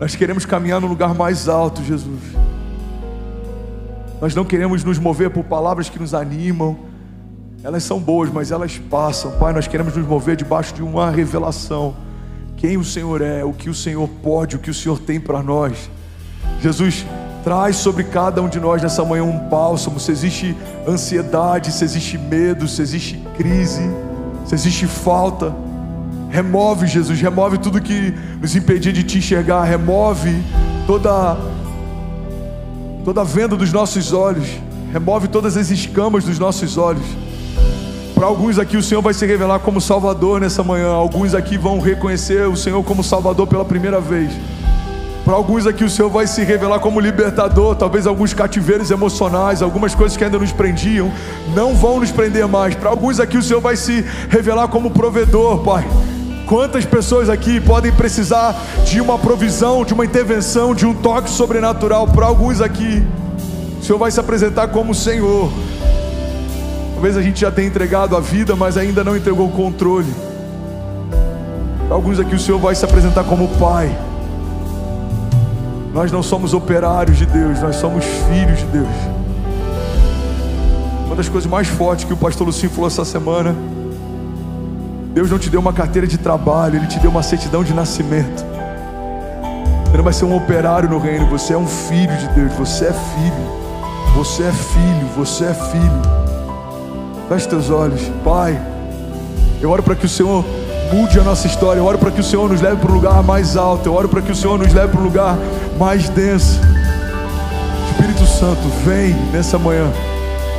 Nós queremos caminhar no lugar mais alto, Jesus. Nós não queremos nos mover por palavras que nos animam. Elas são boas, mas elas passam. Pai, nós queremos nos mover debaixo de uma revelação. Quem o Senhor é, o que o Senhor pode, o que o Senhor tem para nós. Jesus, Traz sobre cada um de nós nessa manhã um bálsamo. Se existe ansiedade, se existe medo, se existe crise, se existe falta, remove, Jesus, remove tudo que nos impedia de te enxergar, remove toda toda a venda dos nossos olhos, remove todas as escamas dos nossos olhos. Para alguns aqui o Senhor vai se revelar como Salvador nessa manhã, alguns aqui vão reconhecer o Senhor como Salvador pela primeira vez. Para alguns aqui o Senhor vai se revelar como libertador, talvez alguns cativeiros emocionais, algumas coisas que ainda nos prendiam, não vão nos prender mais. Para alguns aqui o Senhor vai se revelar como provedor, Pai. Quantas pessoas aqui podem precisar de uma provisão, de uma intervenção, de um toque sobrenatural? Para alguns aqui, o Senhor vai se apresentar como Senhor. Talvez a gente já tenha entregado a vida, mas ainda não entregou o controle. Alguns aqui, o Senhor vai se apresentar como Pai. Nós não somos operários de Deus, nós somos filhos de Deus. Uma das coisas mais fortes que o pastor Lucinho falou essa semana: Deus não te deu uma carteira de trabalho, Ele te deu uma certidão de nascimento. Você não vai ser um operário no reino, você é um filho de Deus, você é filho. Você é filho, você é filho. Feche teus olhos, Pai. Eu oro para que o Senhor mude a nossa história. Eu oro para que o Senhor nos leve para um lugar mais alto. Eu oro para que o Senhor nos leve para um lugar mais denso. Espírito Santo, vem nessa manhã.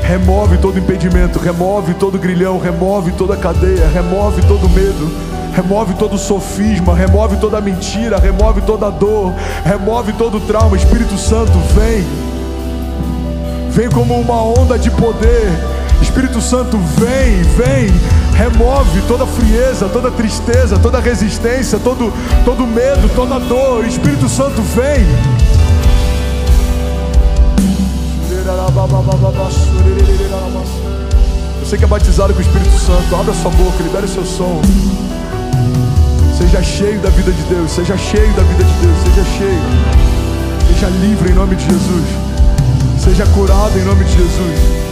Remove todo impedimento, remove todo grilhão, remove toda cadeia, remove todo medo, remove todo sofisma, remove toda mentira, remove toda dor, remove todo trauma. Espírito Santo, vem. Vem como uma onda de poder. Espírito Santo, vem, vem remove toda frieza, toda tristeza, toda resistência, todo, todo medo, toda dor. Espírito Santo vem. Você que é batizado com o Espírito Santo, abra sua boca, libere seu som. Seja cheio da vida de Deus, seja cheio da vida de Deus, seja cheio. Seja livre em nome de Jesus. Seja curado em nome de Jesus.